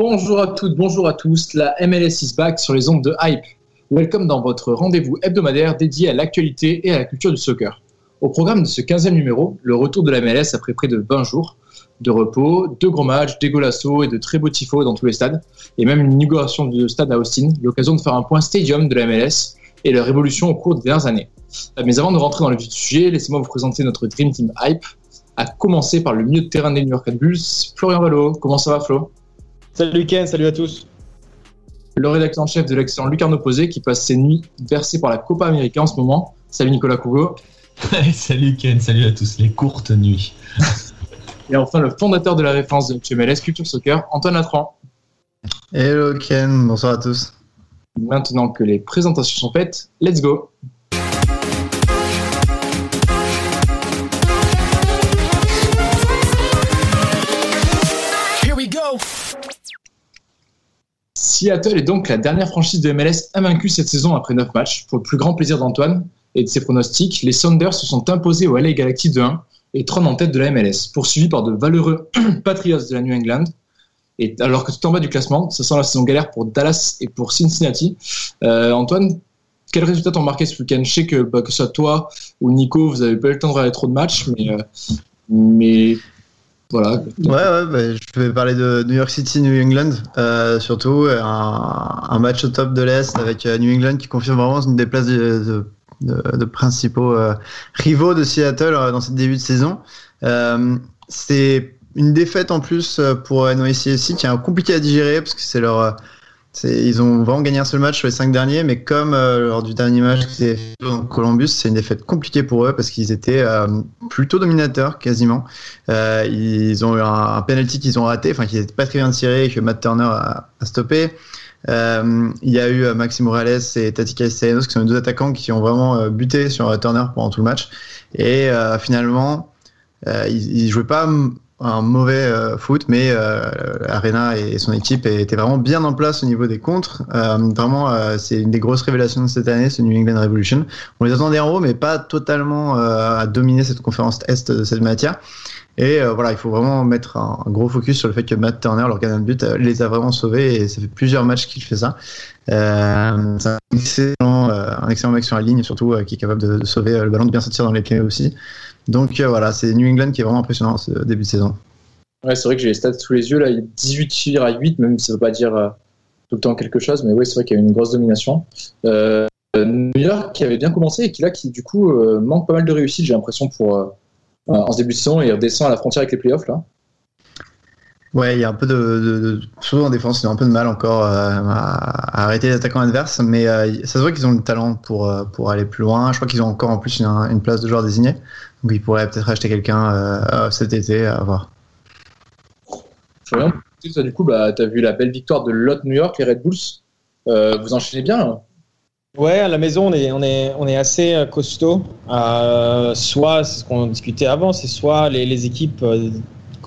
Bonjour à toutes, bonjour à tous. La MLS is back sur les ondes de Hype. Welcome dans votre rendez-vous hebdomadaire dédié à l'actualité et à la culture du soccer. Au programme de ce 15e numéro, le retour de la MLS après près de 20 jours de repos, deux gros matchs, des golassos et de très beaux tifos dans tous les stades, et même une inauguration du stade à Austin, l'occasion de faire un point stadium de la MLS et leur évolution au cours des dernières années. Mais avant de rentrer dans le vif du sujet, laissez-moi vous présenter notre Dream Team Hype, à commencer par le milieu de terrain des New York Red Bulls, Florian Valo. Comment ça va, Flo? Salut Ken, salut à tous. Le rédacteur en chef de l'excellent Lucarno Posé qui passe ses nuits versées par la Copa América en ce moment. Salut Nicolas Cougo. salut Ken, salut à tous, les courtes nuits. Et enfin le fondateur de la référence de HMLS Culture Soccer, Antoine Latran. Hello Ken, bonsoir à tous. Maintenant que les présentations sont faites, let's go Seattle est donc la dernière franchise de MLS invaincue cette saison après 9 matchs. Pour le plus grand plaisir d'Antoine et de ses pronostics, les Sounders se sont imposés au LA Galaxy 2-1 et trônent en tête de la MLS, poursuivis par de valeureux Patriots de la New England. Et alors que tout en bas du classement, ça sent la saison galère pour Dallas et pour Cincinnati. Euh, Antoine, quels résultats t'ont marqué ce week-end? Je sais que, bah, que ce soit toi ou Nico, vous n'avez pas eu le temps de regarder trop de matchs, mais, euh, mais voilà. Ouais, ouais, bah, je vais parler de New York City, New England, euh, surtout un, un, match au top de l'Est avec euh, New England qui confirme vraiment une des places de, de, de, principaux euh, rivaux de Seattle euh, dans ce début de saison. C'est une défaite en plus pour NYCFC qui est compliqué à digérer parce que c'est leur ils ont vraiment gagné un seul match sur les cinq derniers, mais comme euh, lors du dernier match Columbus, c'est une défaite compliquée pour eux parce qu'ils étaient euh, plutôt dominateurs quasiment. Euh, ils ont eu un, un penalty qu'ils ont raté, enfin qui n'était pas très bien tiré et que Matt Turner a, stoppé. il y a eu Maxime Morales et Tati Castellanos qui sont les deux attaquants qui ont vraiment buté sur Turner pendant tout le match. Et finalement, ils, ils jouaient pas un mauvais euh, foot, mais euh, Arena et son équipe étaient vraiment bien en place au niveau des contres. Euh, vraiment, euh, c'est une des grosses révélations de cette année, ce New England Revolution. On les attendait en haut, mais pas totalement à dominer cette conférence Est de cette matière. Et voilà, il faut vraiment mettre un, un, gros focus sur le fait que Matt Turner, leur gardien de but, les a vraiment sauvés et ça fait plusieurs matchs qu'il fait ça. Euh, c'est un excellent, un excellent mec sur la ligne, surtout qui est capable de, de, sauver le ballon, de bien sortir dans les pieds aussi. Donc euh, voilà, c'est New England qui est vraiment impressionnant ce début de saison. Ouais, c'est vrai que j'ai les stats sous les yeux. Là, il y a 18 tirs à 8, même si ça ne veut pas dire euh, tout le temps quelque chose, mais oui, c'est vrai qu'il y a une grosse domination. Euh, New York qui avait bien commencé et qui là, qui du coup manque pas mal de réussite, j'ai l'impression, pour en ce début de saison et redescend à la frontière avec les playoffs là. Ouais, il y a un peu de, de, de surtout en défense, ils ont un peu de mal encore euh, à, à, arrêter les attaquants adverses, mais euh, ça se voit qu'ils ont le talent pour pour aller plus loin. Je crois qu'ils ont encore en plus une, une place de joueur désigné, donc ils pourraient peut-être acheter quelqu'un euh, cet été à voir. Florian, du coup, bah, tu as vu la belle victoire de Lot New York, les Red Bulls. Euh, vous enchaînez bien là Ouais, à la maison, on est, on est, on est assez costaud. Euh, soit, c'est ce qu'on discutait avant, c'est soit les, les équipes euh,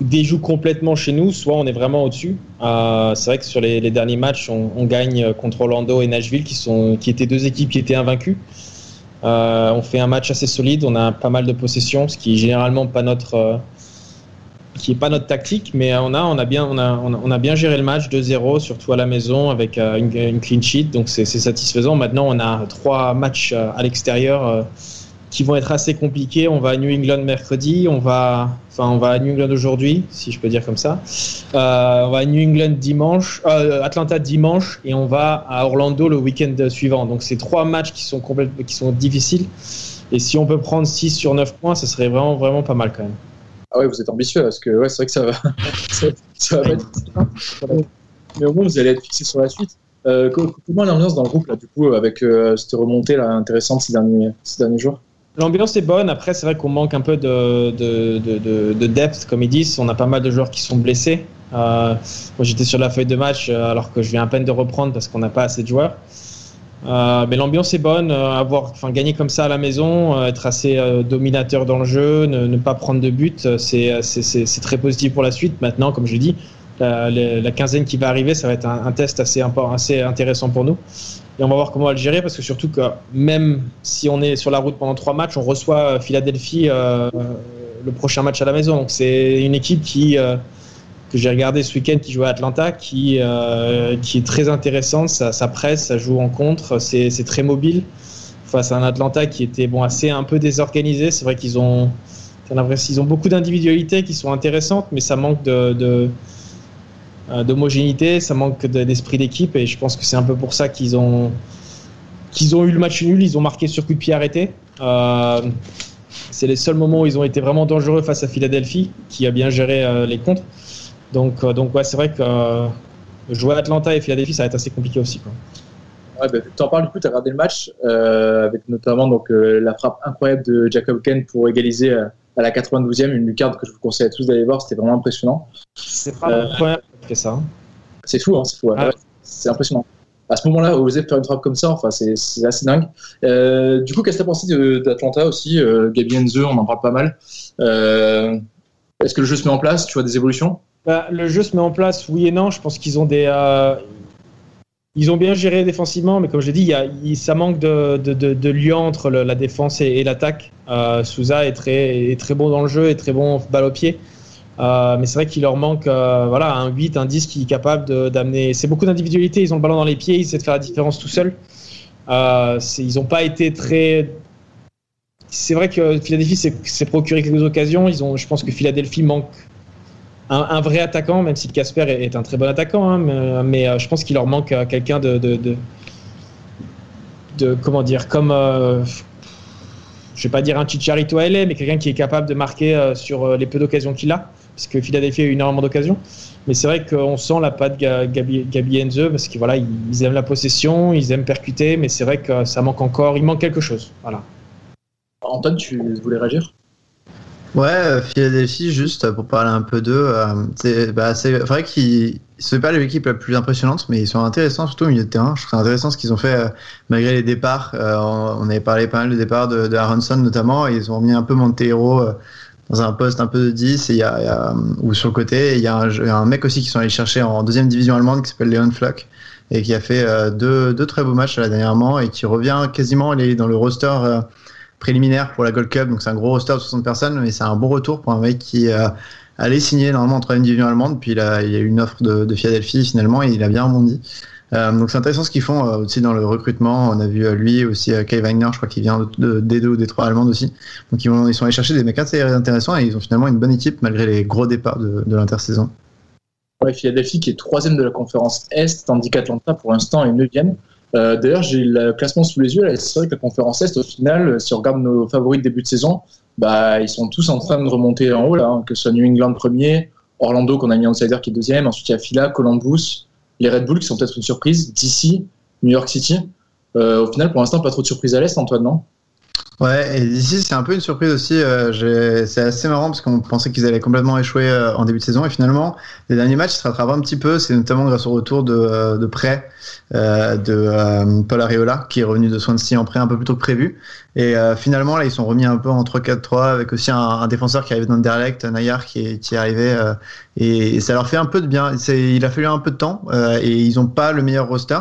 déjouent complètement chez nous, soit on est vraiment au-dessus. Euh, c'est vrai que sur les, les derniers matchs, on, on, gagne contre Orlando et Nashville, qui, sont, qui étaient deux équipes qui étaient invaincues. Euh, on fait un match assez solide, on a pas mal de possessions, ce qui est généralement pas notre, euh, qui est pas notre tactique, mais on a, on a bien, on a, on a bien géré le match 2-0, surtout à la maison avec euh, une, une, clean sheet, donc c'est satisfaisant. Maintenant, on a trois matchs à l'extérieur qui vont être assez compliqués. On va à New England mercredi, on va, enfin, on va à New England aujourd'hui, si je peux dire comme ça. Euh, on va à New England dimanche, euh, Atlanta dimanche, et on va à Orlando le week-end suivant. Donc, c'est trois matchs qui sont qui sont difficiles. Et si on peut prendre 6 sur 9 points, ça serait vraiment, vraiment pas mal quand même. Ah ouais, vous êtes ambitieux, parce que ouais, c'est vrai que ça va, ça, va être Mais au moins, vous allez être fixé sur la suite. Euh, comment l'ambiance dans le groupe, là, du coup, avec cette remontée là, intéressante ces derniers, ces derniers jours? L'ambiance est bonne. Après, c'est vrai qu'on manque un peu de, de, de, de, depth, comme ils disent. On a pas mal de joueurs qui sont blessés. Euh, moi, j'étais sur la feuille de match euh, alors que je viens à peine de reprendre parce qu'on n'a pas assez de joueurs. Euh, mais l'ambiance est bonne. Avoir, enfin, gagner comme ça à la maison, être assez dominateur dans le jeu, ne, ne pas prendre de but, c'est très positif pour la suite. Maintenant, comme je dis, la, la, quinzaine qui va arriver, ça va être un, test assez, assez intéressant pour nous. Et on va voir comment on gérer parce que surtout que même si on est sur la route pendant trois matchs, on reçoit Philadelphie euh, le prochain match à la maison. Donc c'est une équipe qui euh, que j'ai regardé ce week-end qui joue à Atlanta, qui euh, qui est très intéressante. Ça, presse, ça joue en contre, c'est très mobile face à un Atlanta qui était bon assez un peu désorganisé. C'est vrai qu'ils ont ont beaucoup d'individualités qui sont intéressantes, mais ça manque de, euh, d'homogénéité, ça manque d'esprit d'équipe et je pense que c'est un peu pour ça qu'ils ont qu'ils ont eu le match nul, ils ont marqué sur coup de pied arrêté. Euh, c'est les seuls moments où ils ont été vraiment dangereux face à Philadelphie, qui a bien géré euh, les contres. Donc, euh, donc ouais, c'est vrai que euh, jouer à Atlanta et Philadelphie, ça va être assez compliqué aussi. Quoi. Ouais, bah, tu en parles du coup, tu as regardé le match, avec notamment donc, la frappe incroyable de Jacob Ken pour égaliser à la 92e, une lucarne que je vous conseille à tous d'aller voir, c'était vraiment impressionnant. C'est pas incroyable fait ça. Hein. C'est fou, hein, c'est fou. Ah. Ouais. C'est impressionnant. À ce moment-là, oser faire une frappe comme ça, enfin, c'est assez dingue. Euh, du coup, qu'est-ce que tu as pensé d'Atlanta aussi euh, Gabi Enze, on en parle pas mal. Euh, Est-ce que le jeu se met en place Tu vois des évolutions? Bah, Le jeu se met en place, oui et non. Je pense qu'ils ont des. Ils ont bien géré défensivement, mais comme je l'ai dit, y a, ça manque de, de, de, de, lien entre le, la défense et, et l'attaque. Euh, Souza est très, est très bon dans le jeu, est très bon balle au pied. Euh, mais c'est vrai qu'il leur manque euh, voilà, un 8, un 10 qui est capable d'amener. C'est beaucoup d'individualité, ils ont le ballon dans les pieds, ils essaient de faire la différence tout seuls. Euh, ils n'ont pas été très. C'est vrai que Philadelphie s'est procuré quelques occasions. Ils ont, je pense que Philadelphie manque un, vrai attaquant, même si Casper est, un très bon attaquant. Hein, mais, je pense qu'il leur manque quelqu'un de, Comment dire Comme. Je vais pas dire un Chicharito LA, mais quelqu'un qui est capable de marquer sur les peu d'occasions qu'il a parce que Philadelphie a eu énormément d'occasions. Mais c'est vrai qu'on sent la patte Gabi, Gabi Enze parce qu'ils voilà, ils aiment la possession, ils aiment percuter, mais c'est vrai que ça manque encore, il manque quelque chose. Voilà. Antoine, tu voulais réagir? Ouais, Philadelphie, juste pour parler un peu d'eux, euh, c'est bah, vrai qu'ils ne sont pas l'équipe la plus impressionnante, mais ils sont intéressants, surtout au milieu de terrain. Je trouve intéressant ce qu'ils ont fait euh, malgré les départs. Euh, on, avait parlé pas mal de départs de, de Aronson notamment, et ils ont remis un peu Montero dans un poste un peu de 10 et y a, y a, ou sur le côté. Il y, a un, un mec aussi qui sont allés chercher en deuxième division allemande qui s'appelle Leon Flock et qui a fait euh, deux, deux, très beaux matchs là, dernièrement et qui revient quasiment il est dans le roster euh, préliminaire pour la Gold Cup. Donc c'est un gros roster de 60 personnes, mais c'est un bon retour pour un mec qui euh, allait signer normalement en troisième division allemande. Puis il a, il a eu une offre de, de Philadelphie finalement et il a bien rebondi. Euh, donc c'est intéressant ce qu'ils font euh, aussi dans le recrutement. On a vu euh, lui aussi Kai Wagner, je crois qu'il vient de, de D2 ou D3 allemande aussi. Donc ils, sont allés chercher des mecs assez intéressants et ils ont finalement une bonne équipe malgré les gros départs de, l'intersaison. Ouais, Philadelphie qui est troisième de la conférence Est, tandis qu'Atlanta pour l'instant est neuvième. D'ailleurs, j'ai le classement sous les yeux. C'est vrai que la conférence Est, au final, si on regarde nos favoris de début de saison, bah, ils sont tous en train de remonter en haut, là, hein, que ce soit New England premier, Orlando qu'on a mis en outsider qui est deuxième, ensuite il y a Phila, Columbus, les Red Bull qui sont peut-être une surprise, d'ici, New York City. Euh, au final, pour l'instant, pas trop de surprise à l'Est, Antoine, non? Ouais, et d'ici, c'est un peu une surprise aussi. Euh, c'est assez marrant parce qu'on pensait qu'ils allaient complètement échouer euh, en début de saison. Et finalement, les derniers matchs se rattrapent un petit peu. C'est notamment grâce au retour de, euh, de prêt euh, de euh, Paul Areola, qui est revenu de Swansea en prêt un peu plus tôt que prévu. Et euh, finalement, là, ils sont remis un peu en 3-4-3 avec aussi un, un, défenseur qui arrive dans le Nayar, qui est, qui est arrivé. Et, ça leur fait un peu de bien. Il a fallu un peu de temps et ils n'ont pas le meilleur roster.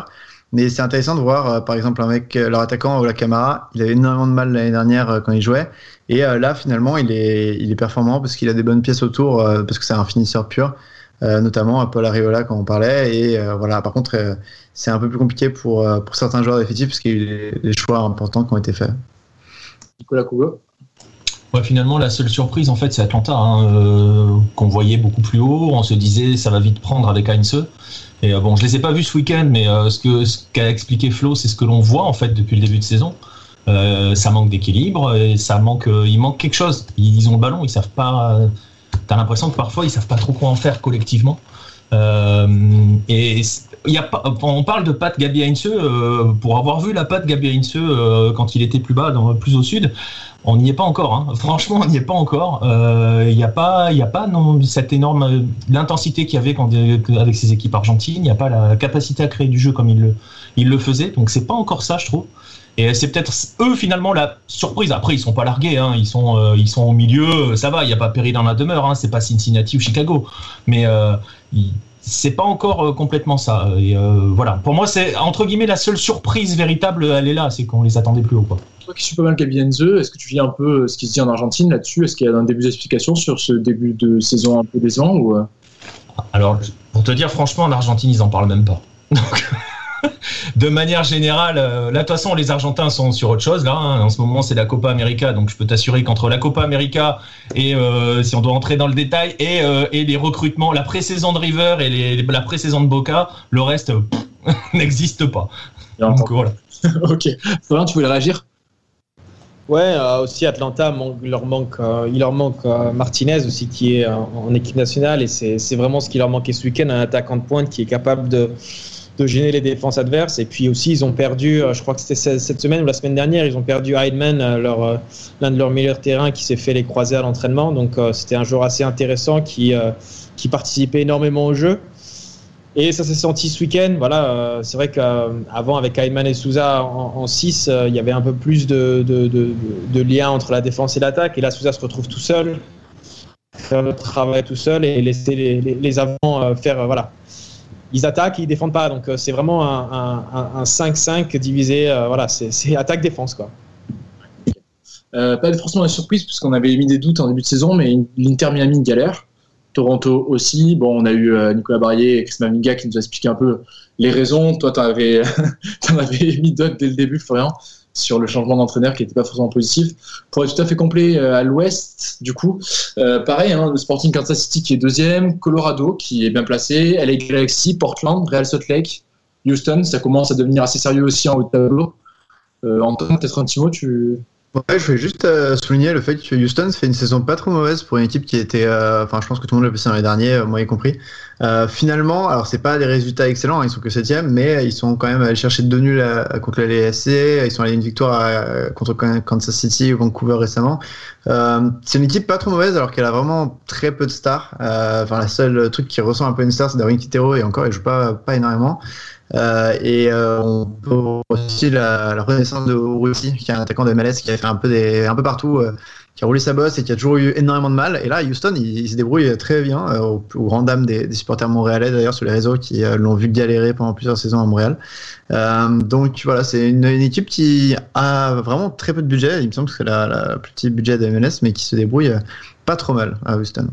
Mais c'est intéressant de voir, euh, par exemple, un mec, leur attaquant, Ola Kamara, il avait énormément de mal l'année dernière euh, quand il jouait. Et euh, là, finalement, il est, il est performant parce qu'il a des bonnes pièces autour, parce que c'est un finisseur pur, notamment Paul Ariola, quand on parlait. Et voilà, par contre, c'est un peu plus compliqué pour, pour certains joueurs d'effectifs parce qu'il y a eu des, des, choix importants qui ont été faits. Nicolas Cougo? Ouais, finalement, la seule surprise, en fait, c'est Atlanta, hein, euh, qu'on voyait beaucoup plus haut. On se disait, ça va vite prendre avec Heinze. Et euh, bon, je les ai pas vus ce week-end, mais euh, ce que ce qu'a expliqué Flo, c'est ce que l'on voit en fait depuis le début de saison. Ça manque d'équilibre et ça manque, il manque quelque chose. Ils ont le ballon, ils savent pas. T'as l'impression que parfois ils savent pas trop quoi en faire collectivement. Euh, et on parle de Pat Gabi Heinze, euh, pour avoir vu la patte Gabi Heinze euh, quand il était plus bas, plus au sud, on n'y est pas encore. Hein. Franchement, on n'y est pas encore. Il n'y a pas, a pas non, cette énorme l'intensité qu'il y avait avec ces équipes argentines. Il n'y a pas la capacité à créer du jeu comme il le, il le faisait. Donc c'est pas encore ça, je trouve. Et c'est peut-être eux finalement la surprise. Après, ils sont pas largués, hein. ils sont euh, ils sont au milieu. Ça va, il n'y a pas péril dans la demeure. Hein. C'est pas Cincinnati ou Chicago, mais euh, c'est pas encore euh, complètement ça. Et euh, voilà, pour moi, c'est entre guillemets la seule surprise véritable. Elle est là, c'est qu'on les attendait plus haut, quoi. Toi qui suis pas mal Gabi Heinze, est-ce que tu vis un peu euh, ce qui se dit en Argentine là-dessus? Est-ce qu'il y a un début d'explication sur ce début de saison un peu décevant ou Alors, pour te dire franchement, en Argentine, ils en parlent même pas. Donc, de manière générale, euh, là, de toute façon, les Argentins sont sur autre chose. Là, hein. en ce moment, c'est la Copa América. Donc, je peux t'assurer qu'entre la Copa América et, euh, si on doit entrer dans le détail, et, euh, et les recrutements, la pré-saison de River et les- la pré-saison de Boca, le reste n'existe pas. Donc, temps voilà. Ok. Florian, tu voulais réagir? Ouais, euh, aussi Atlanta, manque- leur manque, euh, il leur manque euh, Martinez aussi qui est euh, en équipe nationale et c'est c'est vraiment ce qui leur manquait ce week-end, un attaquant de pointe qui est capable de, de gêner les défenses adverses. Et puis aussi, ils ont perdu, euh, je crois que c'était ce- cette semaine ou la semaine dernière, ils ont perdu Heidman, euh, euh, l'un de leurs meilleurs terrains qui s'est fait les croiser à l'entraînement. Donc c'était un joueur assez intéressant qui, qui participait énormément au jeu. Et ça s'est senti ce week-end. Voilà, c'est vrai qu'avant, avec Ayman et Souza en 6, il y avait un peu plus de, de, de, lien entre la défense et l'attaque. Et là, Souza se retrouve tout seul, faire le travail tout seul et laisser les, les, avants faire. voilà. Ils attaquent, ils défendent pas. Donc, euh, c'est vraiment un, un, un 5-5 divisé. euh, voilà, c'est attaque-défense. quoi. Euh, Pas forcément une surprise puisqu'on avait mis des doutes en début de saison, mais l'Inter Miami galère. Toronto aussi. Bon, on a eu Nicolas Barrier et Chris Maminga qui nous a expliqué un peu les raisons. Toi, tu avais, avais mis d'autres dès le début, Florian, sur le changement d'entraîneur qui n'était pas forcément positif. Pour être tout à fait complet euh, à l'ouest, du coup, euh, pareil, hein, le Sporting Kansas City qui est deuxième, Colorado qui est bien placé, LA Galaxy, Portland, Real Salt Lake, Houston, ça commence à devenir assez sérieux aussi en haut de tableau. Euh, Antoine, peut-être un petit mot, tu... Ouais, je voulais juste euh, souligner le fait que Houston fait une saison pas trop mauvaise pour une équipe qui était, euh, enfin, je pense que tout le monde l'a passé dans les derniers, euh, moi y compris. Finalement, alors c'est pas des résultats excellents, hein, ils sont que septième, mais ils sont quand même allés chercher deux nuls à- contre la LSC, ils sont allés une victoire à- contre Kansas City ou Vancouver récemment. C'est une équipe pas trop mauvaise alors qu'elle a vraiment très peu de stars. Enfin, la seule truc qui ressemble un peu à une star, c'est Darwin Quintero et encore, il joue pas pas énormément. Euh, et euh, on peut aussi la, la renaissance de Urruti, qui est un attaquant de MLS qui a fait un peu, un peu partout, euh, qui a roulé sa bosse et qui a toujours eu énormément de mal. Et là, Houston, il, se débrouille très bien, euh, au, au des, supporters montréalais d'ailleurs sur les réseaux qui l'ont vu galérer pendant plusieurs saisons à Montréal. Donc voilà, c'est une, équipe qui a vraiment très peu de budget. Il me semble que c'est la, la plus petit budget de MLS, mais qui se débrouille pas trop mal à Houston.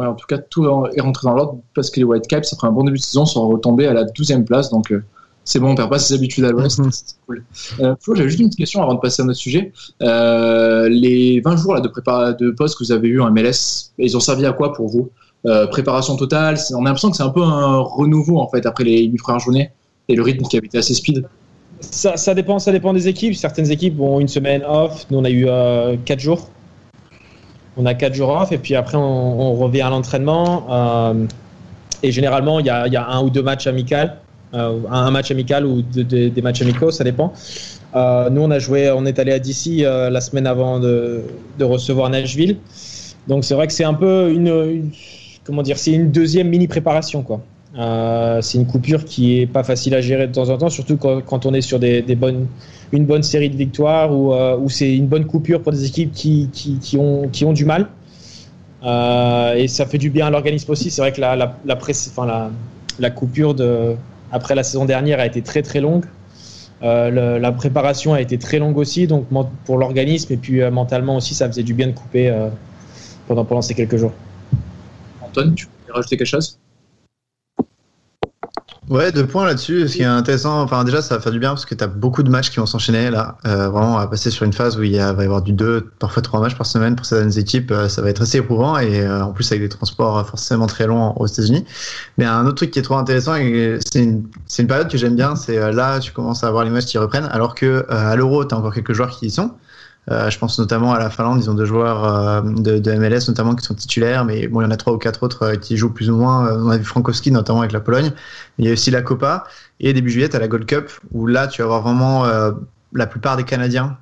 Ouais, en tout cas, tout est rentré dans l'ordre parce que les Whitecaps, après un bon début de saison, sont retombés à la 12e place. Donc, euh, c'est bon, on perd pas ses habitudes à l'ouest. c'est cool. Euh, Flo, j'avais juste une petite question avant de passer à notre sujet. Euh, les 20 jours là, de, prépara- de poste que vous avez eu en MLS, ils ont servi à quoi pour vous? Euh, Préparation totale On a l'impression que c'est un peu un renouveau en fait après les 8 premières journées et le rythme qui avait été assez speed. Ça, ça, dépend, ça dépend des équipes. Certaines équipes ont une semaine off. Nous, on a eu 4 jours. On a 4 jours off et puis après, on, revient à l'entraînement. Euh, et généralement, il y a, un ou deux matchs amicaux. Euh, un, match amical ou de- de- des matchs amicaux, ça dépend. Euh, nous, on a joué, on est allé à DC la semaine avant de, de recevoir Nashville. Donc, c'est vrai que c'est un peu une, une- comment dire, c'est une deuxième mini préparation, quoi. Euh, c'est une coupure qui est pas facile à gérer de temps en temps, surtout quand, on est sur des, bonnes, une bonne série de victoires ou euh, où c'est une bonne coupure pour des équipes qui, qui, ont, qui ont du mal. Euh, et ça fait du bien à l'organisme aussi. C'est vrai que la, la, la, enfin, la, la coupure de, après la saison dernière a été très très longue. La préparation a été très longue aussi, donc pour l'organisme et puis mentalement aussi, ça faisait du bien de couper pendant, pendant ces quelques jours. Antoine, tu veux rajouter quelque chose? Ouais, deux points là-dessus. Ce qui est intéressant, enfin déjà, ça va faire du bien parce que tu as beaucoup de matchs qui vont s'enchaîner là. Euh, vraiment, on va passer sur une phase où il y a, va y avoir du deux, parfois trois matchs par semaine pour certaines équipes. Euh, ça va être assez éprouvant et euh, en plus avec des transports forcément très longs aux États-Unis. Mais un autre truc qui est trop intéressant, c'est une, une, période que j'aime bien, c'est là, tu commences à avoir les matchs qui reprennent, alors que à l'Euro, tu as encore quelques joueurs qui y sont. Euh, je pense notamment à la Finlande, ils ont deux joueurs euh, de, MLS notamment qui sont titulaires, mais bon, il y en a trois ou quatre autres euh, qui jouent plus ou moins. On a vu Frankowski notamment avec la Pologne. Il y a aussi la Copa et début juillet, à la Gold Cup où là, tu vas avoir vraiment la plupart des Canadiens,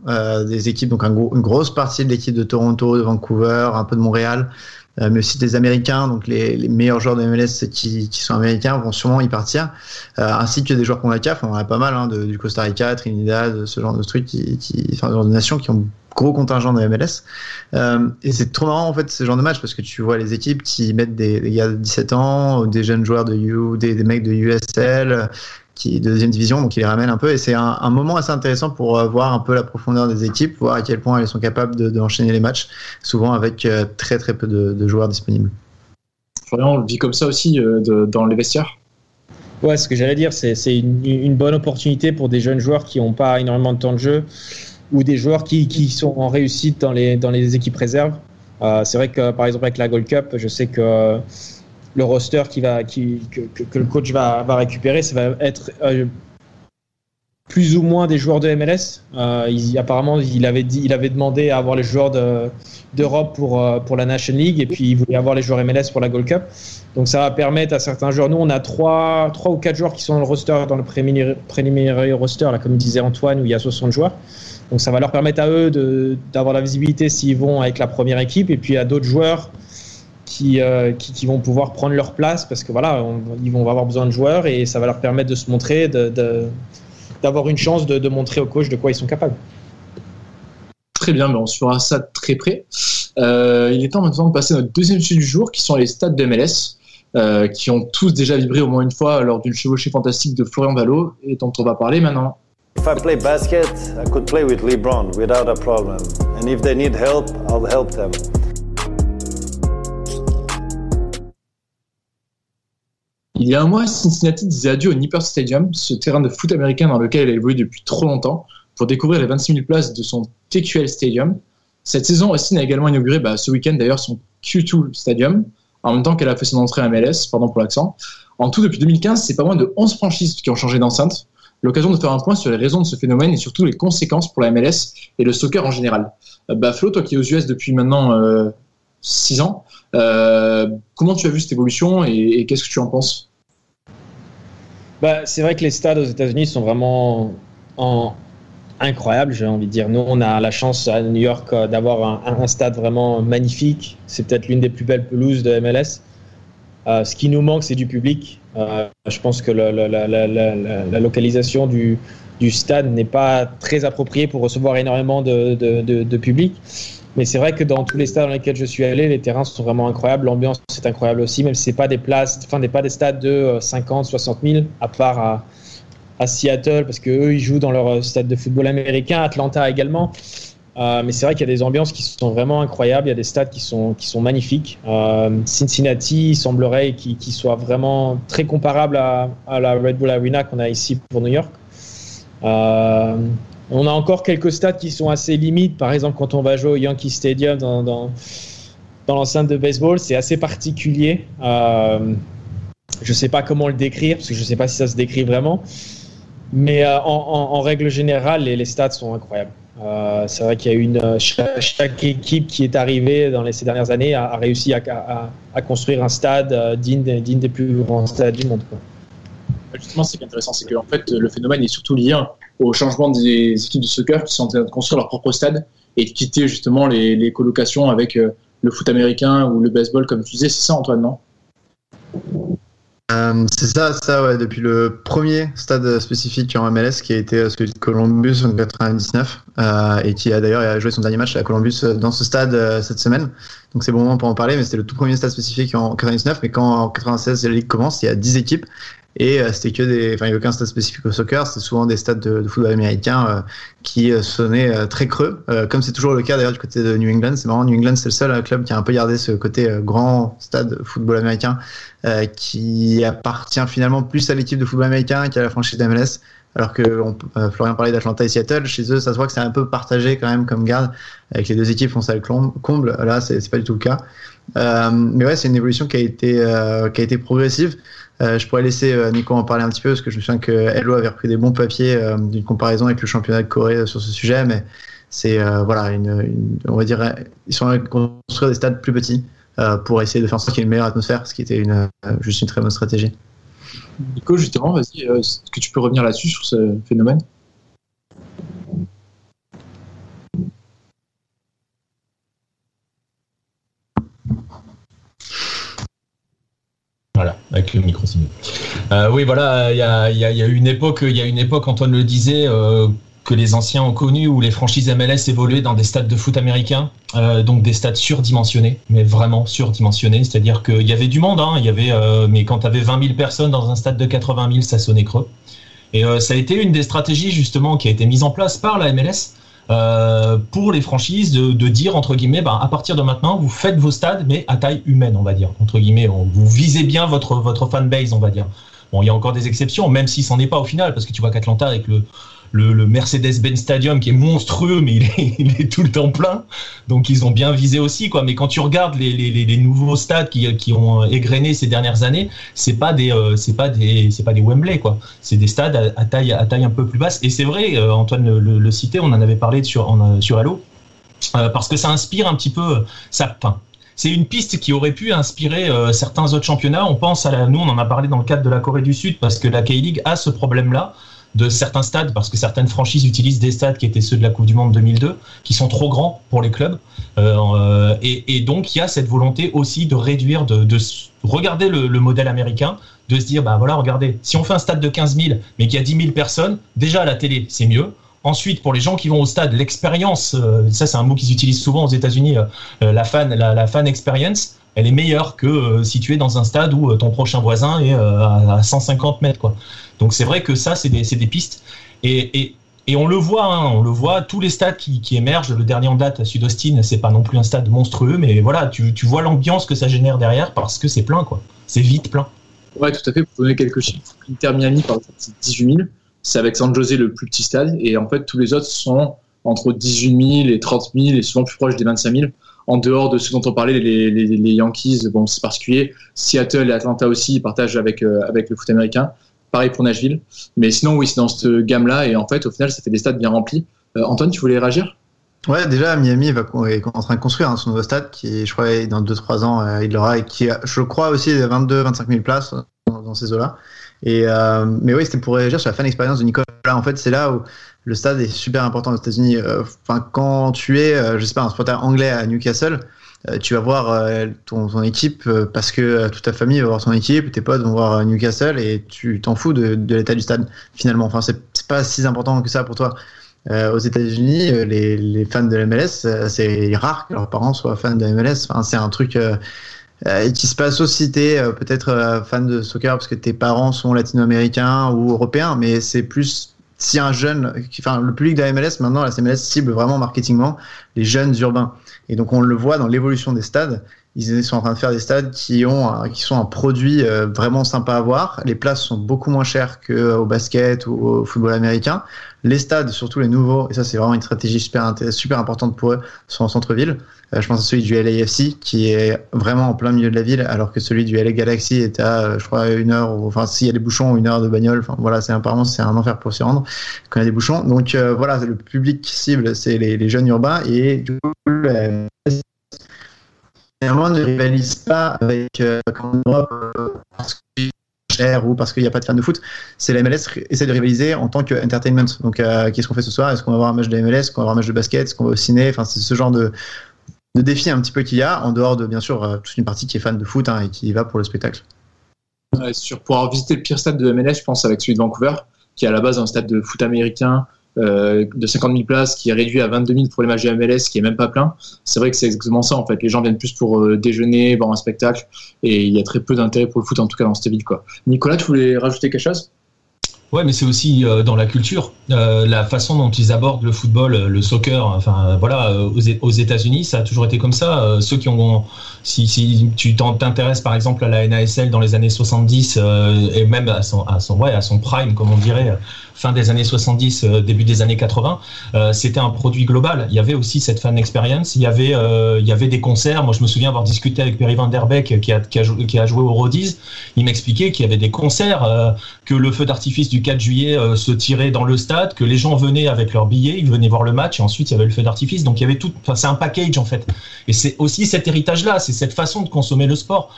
des équipes, donc un une grosse partie de l'équipe de Toronto, de Vancouver, un peu de Montréal, mais aussi des Américains, donc les, les, meilleurs joueurs de MLS qui, qui, sont américains vont sûrement y partir, euh, ainsi que des joueurs qu'on a CAF, on en a pas mal, hein, de, du Costa Rica, Trinidad, ce genre de trucs, qui, qui, enfin, de nations qui ont gros contingent de MLS. Euh, et c'est trop marrant en fait ce genre de match parce que tu vois les équipes qui mettent des, des gars de 17 ans, des jeunes joueurs de U, des, des mecs de USL, qui est de deuxième division, donc il les ramène un peu. Et c'est un, un, moment assez intéressant pour euh, voir un peu la profondeur des équipes, voir à quel point elles sont capables d'enchaîner de, les matchs, souvent avec euh, très très peu de, de joueurs disponibles. Florian, on le vit comme ça aussi euh, de, dans les vestiaires? Ouais, ce que j'allais dire, c'est une, une, bonne opportunité pour des jeunes joueurs qui n'ont pas énormément de temps de jeu ou des joueurs qui, qui sont en réussite dans les, dans les équipes réserves. Euh, c'est vrai que par exemple avec la Gold Cup, je sais que le roster qui va, que, le coach va, récupérer, ça va être euh, plus ou moins des joueurs de MLS. Euh, apparemment, il avait, demandé à avoir les joueurs d'Europe pour, euh, la National League et puis il voulait avoir les joueurs MLS pour la Gold Cup. Donc ça va permettre à certains joueurs. Nous, on a trois, trois ou quatre joueurs qui sont dans le roster, dans le préliminaire roster, là, comme disait Antoine, où il y a 60 joueurs. Donc ça va leur permettre à eux d'avoir la visibilité s'ils vont avec la première équipe et puis à d'autres joueurs qui, euh, qui, qui, vont pouvoir prendre leur place parce que voilà, on, ils vont avoir besoin de joueurs et ça va leur permettre de se montrer, d'avoir de, une chance de, de, montrer au coach de quoi ils sont capables. Très bien, mais on suivra ça très près. Euh, il est temps maintenant de passer à notre deuxième sujet du jour qui sont les stades de MLS. Euh, qui ont tous déjà vibré au moins une fois lors d'une chevauchée fantastique de Florian Valo et dont on va parler maintenant. If I play basket, I could play with LeBron without a problem. And if they need help, I'll help them. Il y a un mois, Cincinnati disait adieu au Nippert Stadium, ce terrain de foot américain dans lequel elle a évolué depuis trop longtemps, pour découvrir les 26 000 places de son TQL Stadium. Cette saison, Austin a également inauguré bah, ce week-end d'ailleurs son Q2 Stadium, en même temps qu'elle a fait son entrée à MLS, pardon pour l'accent. En tout, depuis 2015, c'est pas moins de 11 franchises qui ont changé d'enceinte. L'occasion de faire un point sur les raisons de ce phénomène et surtout les conséquences pour la MLS et le soccer en général. Euh, bah, Flo, toi qui es aux US depuis maintenant euh, 6 ans, euh, comment tu as vu cette évolution et, qu'est-ce que tu en penses? Bah, c'est vrai que les stades aux États-Unis sont vraiment en... incroyables, j'ai envie de dire. Nous, on a la chance à New York euh, d'avoir un, stade vraiment magnifique. C'est peut-être l'une des plus belles pelouses de MLS. Euh, ce qui nous manque, c'est du public. Euh, je pense que la, localisation du, stade n'est pas très appropriée pour recevoir énormément de, de, de public. Mais c'est vrai que dans tous les stades dans lesquels je suis allé, les terrains sont vraiment incroyables. L'ambiance est incroyable aussi, même si ce n'est pas des places, enfin, pas des stades de 50, 60 000, à part à, Seattle, parce qu'eux, ils jouent dans leur stade de football américain, Atlanta également. Euh, mais c'est vrai qu'il y a des ambiances qui sont vraiment incroyables. Il y a des stades qui sont, qui sont magnifiques. Euh, Cincinnati semblerait qu'il qu soit vraiment très comparable à, la Red Bull Arena qu'on a ici pour New York. Euh, on a encore quelques stades qui sont assez limites. Par exemple, quand on va jouer au Yankee Stadium dans, dans, l'enceinte de baseball, c'est assez particulier. Euh, je ne sais pas comment le décrire, parce que je ne sais pas si ça se décrit vraiment. Mais euh, en, en, en, règle générale, les, stades sont incroyables. Euh, c'est vrai qu'il y a une chaque, équipe qui est arrivée dans les, ces dernières années a, réussi à, à, construire un stade digne, digne, des plus grands stades du monde. Quoi. Justement, ce qui est intéressant, c'est qu'en fait, le phénomène est surtout lié au changement des équipes de soccer qui sont en train de construire leur propre stade et de quitter justement les, colocations avec euh, le foot américain ou le baseball, comme tu disais. C'est ça, Antoine, non? Euh, c'est ça, ça, ouais, depuis le premier stade spécifique en MLS qui a été celui de Columbus en 99 euh, et qui a d'ailleurs joué son dernier match à Columbus dans ce stade euh, cette semaine. Donc c'est bon moment pour en parler, mais c'était le tout premier stade spécifique en 99. Mais quand en 96 la ligue commence, il y a 10 équipes Et euh, c'était que des, enfin, il n'y avait aucun stade spécifique au soccer. C'était souvent des stades de, football américain euh, qui euh, sonnaient très creux, comme c'est toujours le cas d'ailleurs du côté de New England. C'est marrant, New England, c'est le seul club qui a un peu gardé ce côté grand stade football américain, qui appartient finalement plus à l'équipe de football américain qu'à la franchise d'MLS. Alors que on, euh, Florian parlait d'Atlanta et Seattle, chez eux, ça se voit que c'est un peu partagé quand même comme garde, avec les deux équipes ça le comble. Là, c'est pas du tout le cas. Euh, mais ouais, c'est une évolution qui a été, euh, qui a été progressive. Euh, je pourrais laisser euh, Nico en parler un petit peu parce que je me souviens que Hello avait repris des bons papiers euh, d'une comparaison avec le championnat de Corée sur ce sujet, mais c'est voilà, une, on va dire, ils sont de construire des stades plus petits pour essayer de faire en sorte qu'il y ait une meilleure atmosphère, ce qui était une, juste une très bonne stratégie. Nico, justement, vas-y, est-ce que tu peux revenir là-dessus sur ce phénomène? Voilà, avec le micro. Euh, oui, voilà, il y a, une époque, Antoine le disait, euh, que les anciens ont connu où les franchises MLS évoluaient dans des stades de foot américains, euh, donc des stades surdimensionnés, mais vraiment surdimensionnés. C'est-à-dire qu'il y avait du monde, hein, il y avait, euh, mais quand tu avais 20 000 personnes dans un stade de 80 000, ça sonnait creux. Et ça a été une des stratégies justement qui a été mise en place par la MLS euh, pour les franchises de, de dire entre guillemets, bah, à partir de maintenant, vous faites vos stades, mais à taille humaine, on va dire entre guillemets, on- vous visez bien votre votre fanbase, on va dire. Bon, il y a encore des exceptions, même si c'en est pas au final, parce que tu vois qu'Atlanta avec le le, Mercedes-Benz Stadium qui est monstrueux, mais il est, tout le temps plein. Donc ils ont bien visé aussi, quoi. Mais quand tu regardes les, les, nouveaux stades qui, qui ont égrené ces dernières années, c'est pas des, euh, c'est pas des, c'est pas des Wembley, quoi. C'est des stades à, taille, à taille un peu plus basse. Et c'est vrai, euh, Antoine le, citait, on en avait parlé sur, sur euh, parce que ça inspire un petit peu, ça, enfin, c'est une piste qui aurait pu inspirer euh, certains autres championnats. On pense à la, nous, on en a parlé dans le cadre de la Corée du Sud, parce que la K-League a ce problème-là de certains stades, parce que certaines franchises utilisent des stades qui étaient ceux de la Coupe du Monde 2002, qui sont trop grands pour les clubs. Euh, euh, et, et donc, il y a cette volonté aussi de réduire, de, de regarder le, le modèle américain, de se dire, bah voilà, regardez, si on fait un stade de 15 000, mais qu'il y a 10 000 personnes, déjà à la télé, c'est mieux. Ensuite, pour les gens qui vont au stade, l'expérience, euh, ça c'est un mot qu'ils utilisent souvent aux États-Unis, euh, la fan, la, la fan experience, elle est meilleure que euh, si tu es dans un stade où ton prochain voisin est euh, à 150 mètres, quoi. Donc c'est vrai que ça, c'est des, des pistes. Et, et, et on le voit, hein, on le voit, tous les stades qui, qui émergent. Le dernier en date à Sud-Austin, c'est pas non plus un stade monstrueux, mais voilà, tu, tu vois l'ambiance que ça génère derrière parce que c'est plein, quoi. C'est vite plein. Ouais, tout à fait. Pour donner quelques chiffres, Inter Miami, par exemple, c'est 18 000. C'est avec San José le plus petit stade. Et en fait, tous les autres sont entre 18 000 et 30 000 et souvent plus proches des 25 000. En dehors de ce dont on parlait, les, les, les Yankees, bon, c'est particulier. Seattle et Atlanta aussi, ils partagent avec, euh, avec le foot américain. Pareil pour Nashville. Mais sinon, oui, c'est dans cette gamme-là. Et en fait, au final, ça fait des stades bien remplis. Euh, Antoine, tu voulais réagir? Ouais, déjà, Miami va, est en train de construire hein, son nouveau stade qui, je crois, dans 2-3 ans, euh, il l'aura et qui, je crois, aussi 22-25 000 places dans, ces eaux-là. Et, euh, mais oui, c'était pour réagir sur la fan expérience de Nicolas. En fait, c'est là où le stade est super important aux États-Unis. Enfin, quand tu es, euh, je sais pas, un supporter anglais à Newcastle, euh, tu vas voir euh, ton, équipe euh, parce que toute ta famille va voir son équipe, tes potes vont voir Newcastle et tu t'en fous de, l'état du stade finalement. Enfin, c'est pas si important que ça pour toi. Euh, aux États-Unis, les, fans de MLS, c'est rare que leurs parents soient fans de MLS. Enfin, c'est un truc euh, qui se passe aussi. T'es euh, peut-être fan de soccer parce que tes parents sont latino-américains ou européens, mais c'est plus si un jeune, enfin le public de la MLS maintenant, la MLS cible vraiment marketingement les jeunes urbains. Et donc on le voit dans l'évolution des stades. Ils sont en train de faire des stades qui ont, qui sont un produit euh, vraiment sympa à voir. Les places sont beaucoup moins chères qu'au basket ou au football américain. Les stades, surtout les nouveaux, et ça c'est vraiment une stratégie super, super importante pour eux, sont en centre-ville. Euh, je pense à celui du LAFC qui est vraiment en plein milieu de la ville, alors que celui du LA Galaxy est à, je crois, une heure, enfin s'il y a des bouchons, une heure de bagnole. Voilà, c'est apparemment c'est un enfer pour s'y rendre quand il y a des bouchons. Donc euh, voilà, le public cible, c'est les, jeunes urbains et du coup, euh, finalement ne rivalise pas avec euh, en Europe euh, parce cher ou parce qu'il n'y a pas de fans de foot. C'est la MLS essaie de rivaliser en tant qu'entertainment. Donc euh, qu'est-ce qu'on fait ce soir? Est-ce qu'on va voir un match de MLS Est-ce qu'on va voir un match de basket? Est-ce qu'on va au ciné? Enfin c'est ce genre de, de défi un petit peu qu'il y a en dehors de bien sûr euh, toute une partie qui est fan de foot hein, et qui y va pour le spectacle. Sur, pour avoir visité le pire stade de MLS, je pense avec celui de Vancouver, qui est à la base un stade de foot américain de 50 000 places qui est réduit à 22 000 pour les matchs MLS, qui est même pas plein. C'est vrai que c'est exactement ça en fait. Les gens viennent plus pour déjeuner, voir un spectacle, et il y a très peu d'intérêt pour le foot en tout cas dans cette ville quoi. Nicolas, tu voulais rajouter quelque chose? Ouais, mais c'est aussi euh, dans la culture, euh, la façon dont ils abordent le football, euh, le soccer. Enfin, voilà, aux, États-Unis, ça a toujours été comme ça. ceux qui ont, si, tu t'intéresses par exemple à la NASL dans les années 70 et même à son, à son, ouais, à son prime, comme on dirait, fin des années 70, euh, début des années 80, euh, c'était un produit global. Il y avait aussi cette fan experience, il y avait, il y avait des concerts. Moi, je me souviens avoir discuté avec Perry Van Der Beek qui a, joué, au Rodies. Il m'expliquait qu'il y avait des concerts, que le feu d'artifice du 4 juillet se tirait dans le stade, que les gens venaient avec leurs billets, ils venaient voir le match et ensuite il y avait le feu d'artifice. Donc il y avait tout, c'est un package en fait. Et c'est aussi cet héritage-là, c'est cette façon de consommer le sport.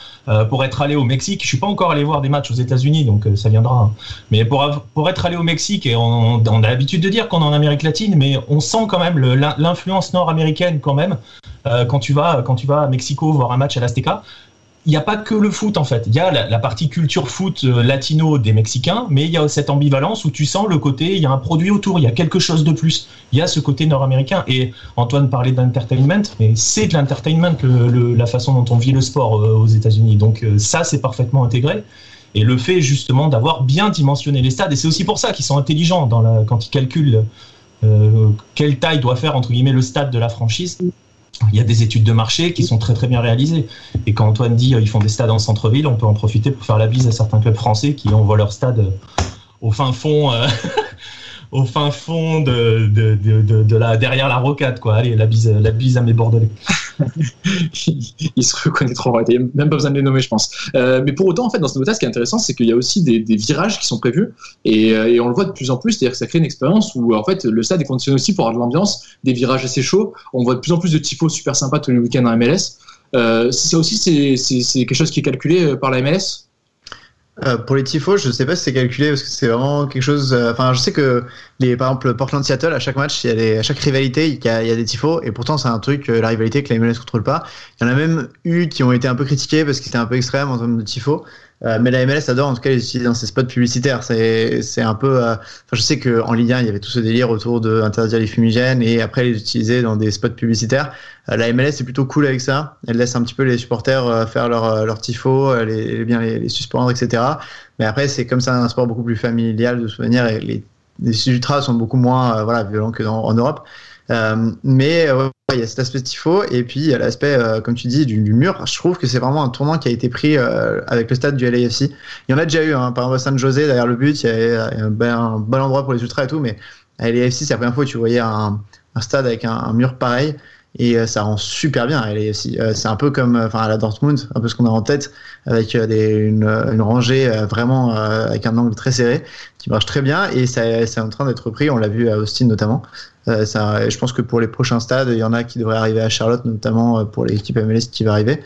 pour être allé au Mexique, je suis pas encore allé voir des matchs aux États-Unis, donc ça viendra. Hein. Mais pour, pour être allé au Mexique, et on, a l'habitude de dire qu'on est en Amérique latine, mais on sent quand même l'influence nord-américaine quand même. Euh, quand tu vas quand tu vas à Mexico voir un match à l'Azteca, il n'y a pas que le foot en fait. Il y a la, partie culture foot euh, latino des Mexicains, mais il y a cette ambivalence où tu sens le côté, il y a un produit autour, il y a quelque chose de plus. Il y a ce côté nord-américain. Et Antoine parlait d'entertainment, mais c'est de l'entertainment la façon dont on vit le sport euh, aux États-Unis. Donc ça, c'est parfaitement intégré. Et le fait justement d'avoir bien dimensionné les stades, et c'est aussi pour ça qu'ils sont intelligents quand ils calculent euh, quelle taille doit faire entre guillemets le stade de la franchise. Il y a des études de marché qui sont très très bien réalisées. Et quand Antoine dit euh, ils font des stades en centre-ville, on peut en profiter pour faire la bise à certains clubs français qui envoient leur stade euh, au fin fond au fin fond de, de, de, de, la derrière la rocade quoi. Allez, la bise, la bise à mes Bordelais. Ils se reconnaîtront. Il n'y a même pas besoin de les nommer, je pense. Euh, mais pour autant, en fait, dans ce nouveau ce qui est intéressant, c'est qu'il y a aussi des, virages qui sont prévus et, euh, et, on le voit de plus en plus. C'est-à-dire que ça crée une expérience où en fait le stade est conditionné aussi pour avoir de l'ambiance, des virages assez chauds. On voit de plus en plus de tifos super sympas tous les week-ends en MLS. Euh, ça aussi, c'est quelque chose qui est calculé euh, par la MLS euh, pour les tifos, je sais pas si c'est calculé parce que c'est vraiment quelque chose. Euh, enfin, je sais que les, par exemple, Portland-Seattle, à chaque match, il y a à chaque rivalité, il y a, des tifos et pourtant c'est un truc, euh, la rivalité que la MLS contrôle pas. Il y en a même eu qui ont été un peu critiqués parce qu'ils étaient un peu extrêmes en termes de tifos. Euh, mais la MLS adore en tout cas les utiliser dans ses spots publicitaires. C'est, un peu. Euh, je sais qu'en Ligue 1, il y avait tout ce délire autour de interdire les fumigènes et après les utiliser dans des spots publicitaires. Euh, la MLS est plutôt cool avec ça. Elle laisse un petit peu les supporters faire leur, leur tifo, les, bien les, les, suspendre, etc. Mais après, c'est comme ça un sport beaucoup plus familial de souvenir et les, les ultras sont beaucoup moins voilà, violents que en Europe. Euh, mais euh, il y a cet aspect tifo et puis il y a l'aspect, euh, comme tu dis, du, mur. Je trouve que c'est vraiment un tournant qui a été pris avec le stade du LAFC. Il y en a déjà eu, hein, par exemple San José, derrière le but, il y a, un, bon endroit pour les ultras et tout, mais à LAFC, c'est la première fois que tu voyais un, stade avec un, mur pareil et ça rend super bien LAFC. c'est un peu comme enfin à la Dortmund, un peu ce qu'on a en tête avec une, rangée vraiment avec un angle très serré qui marche très bien et c'est en train d'être repris. On l'a vu à Austin notamment. Euh, ça, je pense que pour les prochains stades, il y en a qui devraient arriver à Charlotte, notamment euh, pour l'équipe MLS qui va arriver.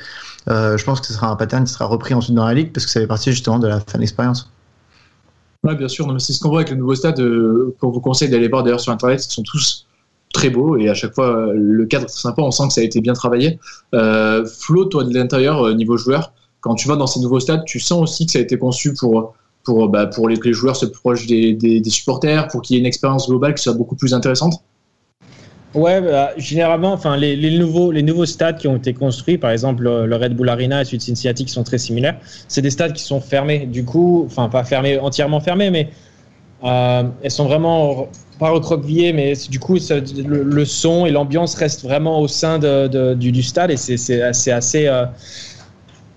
Euh, je pense que ce sera un pattern qui sera repris ensuite dans la ligue parce que ça fait partie justement de la fan expérience. Oui, bien sûr. C'est ce qu'on voit avec le nouveau stade. qu'on vous conseille d'aller voir d'ailleurs sur Internet, ils sont tous très beaux et à chaque fois le cadre est sympa. On sent que ça a été bien travaillé. Flo, toi de l'intérieur, niveau joueur, quand tu vas dans ces nouveaux stades, tu sens aussi que ça a été conçu pour pour, bah, pour les, que les joueurs se proches des, des, supporters, pour qu'il y ait une expérience globale qui soit beaucoup plus intéressante? Ouais, bah, généralement, enfin, les, nouveaux, les nouveaux stades qui ont été construits, par exemple le Red Bull Arena et celui de Cincinnati, qui sont très similaires, c'est des stades qui sont fermés. Du coup, enfin, pas fermés, entièrement fermés, mais euh, elles sont vraiment pas recroquevillées, mais du coup, le, son et l'ambiance restent vraiment au sein du, stade et c'est assez. euh,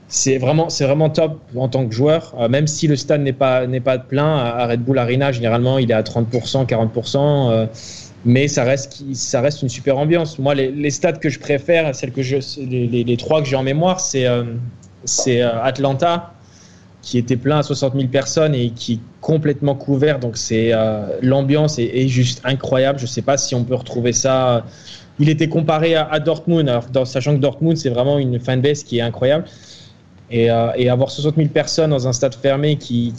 c'est vraiment, c'est vraiment top en tant que joueur. Euh, même si le stade n'est pas, n'est pas plein, à Red Bull Arena, généralement, il est à 30%, 40%. Euh, mais ça reste, ça reste une super ambiance. Moi, les, stades que je préfère, celles que je, les, trois que j'ai en mémoire, c'est, euh, c'est Atlanta, qui était plein à 60 000 personnes et qui est complètement couvert. Donc, c'est, l'ambiance est, juste incroyable. Je ne sais pas si on peut retrouver ça. Il était comparé à, Dortmund, alors, sachant que Dortmund, c'est vraiment une fanbase qui est incroyable. Et, euh, et, avoir 60 000 personnes dans un stade fermé qui,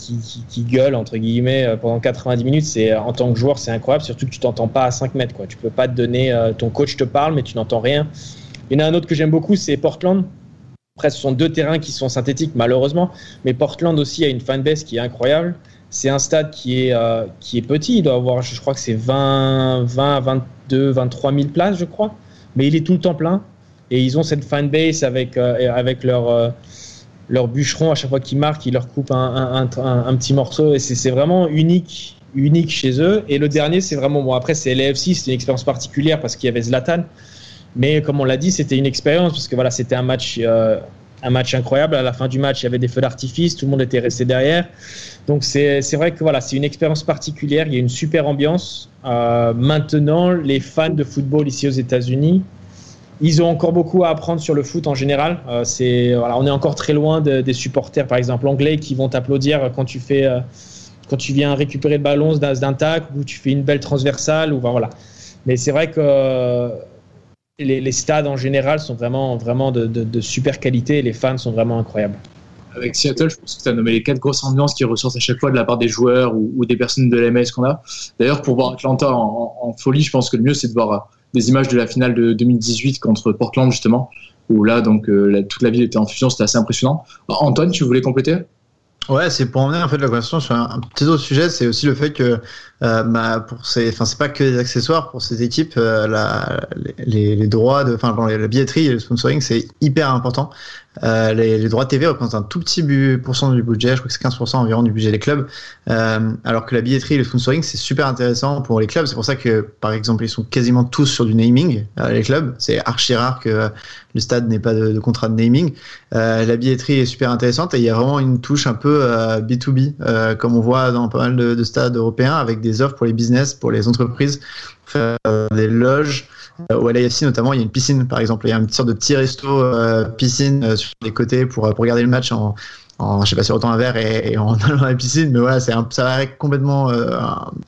qui, gueulent, entre guillemets, euh, pendant 90 minutes, en tant que joueur, c'est incroyable, surtout que tu t'entends pas à 5 mètres. Quoi. Tu peux pas te donner, euh, ton coach te parle, mais tu n'entends rien. Il y en a un autre que j'aime beaucoup, c'est Portland. Après, ce sont deux terrains qui sont synthétiques, malheureusement, mais Portland aussi a une fanbase qui est incroyable. c'est un stade qui est, euh, qui est petit. Il doit avoir, je crois que c'est 20, 20, 22, 23 000 places, je crois. Mais il est tout le temps plein. Et ils ont cette fanbase avec, euh, avec leur, euh, leur bûcheron. À chaque fois qu'ils marquent, ils leur coupent un, un, petit morceau. Et c'est vraiment unique, unique chez eux. Et le dernier, c'est vraiment, bon, après, c'est LAFC. C'était une expérience particulière parce qu'il y avait Zlatan. Mais comme on l'a dit, c'était une expérience parce que voilà, c'était un match un match incroyable. À la fin du match, il y avait des feux d'artifice, tout le monde était resté derrière. Donc c'est vrai que voilà, c'est une expérience particulière. Il y a une super ambiance. Euh, maintenant, les fans de football ici aux États-Unis, ils ont encore beaucoup à apprendre sur le foot en général. Euh, c'est voilà, on est encore très loin des supporters, par exemple anglais, qui vont t'applaudir quand tu fais euh, quand tu viens récupérer le ballon d'un tac ou tu fais une belle transversale ou voilà. Mais c'est vrai que les, stades en général sont vraiment, vraiment de, super qualité et les fans sont vraiment incroyables. Avec Seattle, je pense que tu as nommé les quatre grosses ambiances qui ressortent à chaque fois de la part des joueurs ou, des personnes de l'MS qu'on a. D'ailleurs, pour voir Atlanta en, folie, je pense que le mieux, c'est de voir euh, des images de la finale de 2018 contre Portland, justement, où là, donc, euh, toute la ville était en fusion, c'était assez impressionnant. Antoine, tu voulais compléter? Ouais, c'est pour emmener en fait la conversation sur un, petit autre sujet, c'est aussi le fait que euh, bah, pour ces, enfin c'est pas que des accessoires pour ces équipes, euh, la, les, droits de, enfin la billetterie et le sponsoring c'est hyper important. Euh, les, droits TV représentent un tout petit pourcent du budget, je crois que c'est 15% environ du budget des clubs, euh, alors que la billetterie et le sponsoring c'est super intéressant pour les clubs. C'est pour ça que par exemple ils sont quasiment tous sur du naming les clubs. C'est archi rare que le stade n'ait pas de, contrat de naming. La billetterie est super intéressante et il y a vraiment une touche un peu B2B comme on voit dans pas mal de, de, stades européens avec des offres pour les business, pour les entreprises, faire des loges. Au euh, LAFC notamment, il y a une piscine par exemple. Il y a une sorte de petit resto euh, piscine euh, sur les côtés pour, pour regarder le match en, en je sais pas sur autant un verre et, et en allant dans la piscine. Mais voilà, c'est ça paraît complètement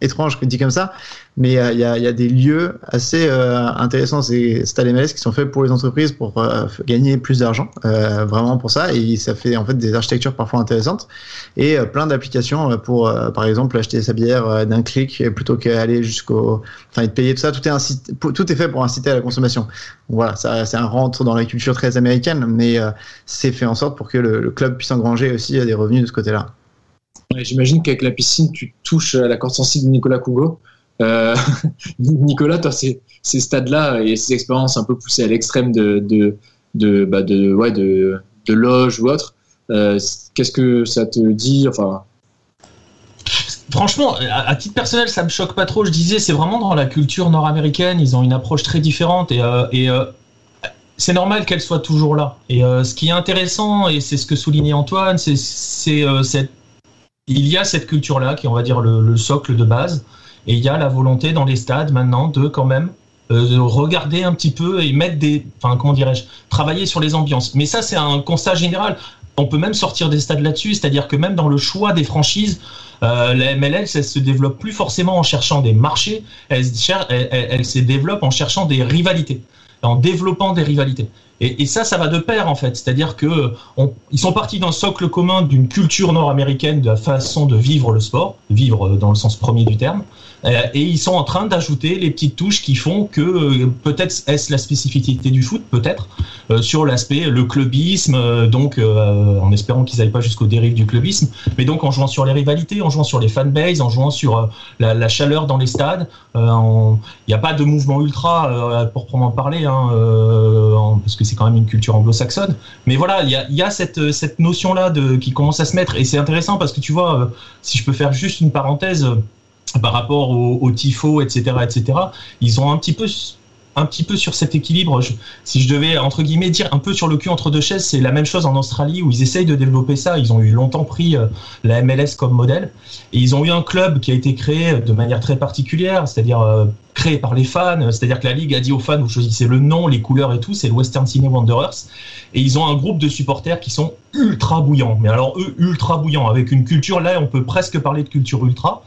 étrange que dit comme ça mais euh, il y, a, y, a, des lieux assez euh, intéressants, ces stades qui sont faits pour les entreprises pour euh, gagner plus d'argent, vraiment pour ça, et ça fait en fait des architectures parfois intéressantes et plein d'applications pour, par exemple, acheter sa bière d'un clic plutôt qu'aller jusqu'au, enfin, de payer tout ça. Tout est incité, tout est fait pour inciter à la consommation. Voilà, ça, c'est un rentre dans la culture très américaine, mais c'est fait en sorte pour que le club puisse engranger aussi des revenus de ce côté-là. J'imagine qu'avec la piscine, tu touches à la corde sensible de Nicolas Cougo. Euh, Nicolas, toi, ces, ces stades-là et ces expériences un peu poussées à l'extrême de, de, de, bah de, ouais, de, de loge ou autre, euh, qu'est-ce que ça te dit enfin... Franchement, à, titre personnel, ça me choque pas trop. Je disais, c'est vraiment dans la culture nord-américaine, ils ont une approche très différente et, euh, et c'est normal qu'elle soit toujours là. Et ce qui est intéressant, et c'est ce que soulignait Antoine, c'est cette il y a cette culture-là qui est, on va dire, le, le socle de base. Et il y a la volonté dans les stades maintenant de quand même euh, regarder un petit peu et mettre des, enfin comment dirais-je, travailler sur les ambiances. Mais ça c'est un constat général. On peut même sortir des stades là-dessus, c'est-à-dire que même dans le choix des franchises, euh, la MLS, elle se développe plus forcément en cherchant des marchés, elle se développe en cherchant des rivalités, en développant des rivalités. Et, ça, ça va de pair en fait. C'est-à-dire que ils sont partis d'un socle commun d'une culture nord-américaine, de la façon de vivre le sport, vivre dans le sens premier du terme. Euh, et ils sont en train d'ajouter les petites touches qui font que euh, peut-être est-ce la spécificité du foot, peut-être, euh, sur l'aspect le clubisme, donc en espérant qu'ils n'aillent pas jusqu'au dérive du clubisme, mais donc en jouant sur les rivalités, en jouant sur les fanbases, en jouant sur la, la, chaleur dans les stades. Il n'y a pas de mouvement ultra pour proprement parler, hein, parce que c'est quand même une culture anglo-saxonne. Mais voilà, il y a, y a, cette, cette notion-là qui commence à se mettre, et c'est intéressant parce que tu vois, si je peux faire juste une parenthèse, par rapport au, au, tifo, etc., etc., ils ont un petit peu un petit peu sur cet équilibre. si je devais, entre guillemets, dire un peu sur le cul entre deux chaises, c'est la même chose en Australie où ils essayent de développer ça. Ils ont eu longtemps pris euh, la MLS comme modèle. Et ils ont eu un club qui a été créé de manière très particulière, c'est-à-dire euh, créé par les fans. C'est-à-dire que la Ligue a dit aux fans, vous choisissez le nom, les couleurs et tout, c'est le Western Sydney Wanderers. Et ils ont un groupe de supporters qui sont ultra bouillants. Mais alors, eux, ultra bouillants, avec une culture, là, on peut presque parler de culture ultra.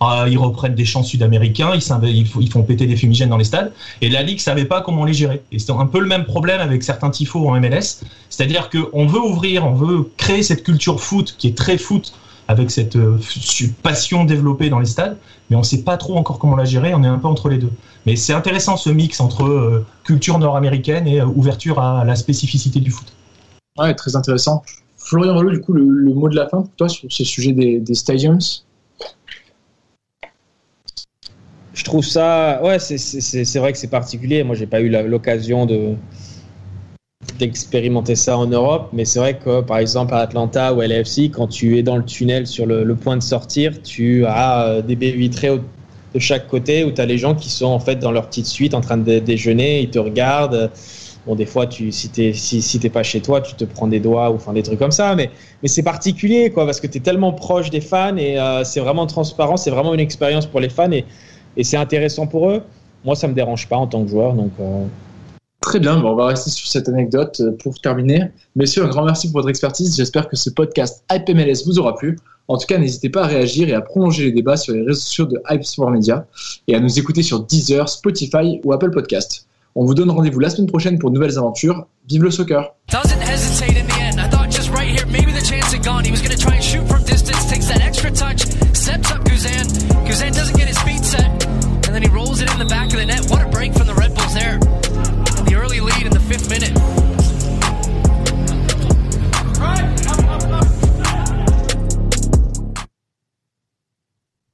Ah, ils reprennent des chants sud-américains, ils, font péter des fumigènes dans les stades, et la Ligue savait pas comment les gérer. Et c'est un peu le même problème avec certains tifos en MLS, c'est-à-dire qu'on veut ouvrir, on veut créer cette culture foot qui est très foot, avec cette euh, passion développée dans les stades, mais on ne sait pas trop encore comment la gérer, on est un peu entre les deux. Mais c'est intéressant ce mix entre euh, culture nord-américaine et euh, ouverture à la spécificité du foot. Ouais, très intéressant. Florian Rollo, du coup, le, mot de la fin pour toi sur ce sujet des stadiums? Je trouve ça, ouais, c'est vrai que c'est particulier. Moi, j'ai pas eu l'occasion de d'expérimenter ça en Europe, mais c'est vrai que par exemple à Atlanta ou à LAFC, quand tu es dans le tunnel sur le, point de sortir, tu as euh, des baies vitrées de chaque côté où tu as les gens qui sont en fait dans leur petite suite en train de déjeuner, ils te regardent. Bon, des fois, tu, si tu si, si pas chez toi, tu te prends des doigts ou enfin des trucs comme ça, mais, mais c'est particulier quoi, parce que tu es tellement proche des fans et euh, c'est vraiment transparent, c'est vraiment une expérience pour les fans et, et c'est intéressant pour eux. Moi, ça me dérange pas en tant que joueur, donc. Euh, Très bien, on va rester sur cette anecdote euh, pour terminer. Messieurs, un grand merci pour votre expertise. J'espère que ce podcast Hype MLS vous aura plu. En tout cas, n'hésitez pas à réagir et à prolonger les débats sur les réseaux sociaux de Hype Sport Media et à nous écouter sur Deezer, Spotify ou Apple Podcast. On vous donne rendez-vous la semaine prochaine pour de nouvelles aventures. Vive le soccer! back of the net.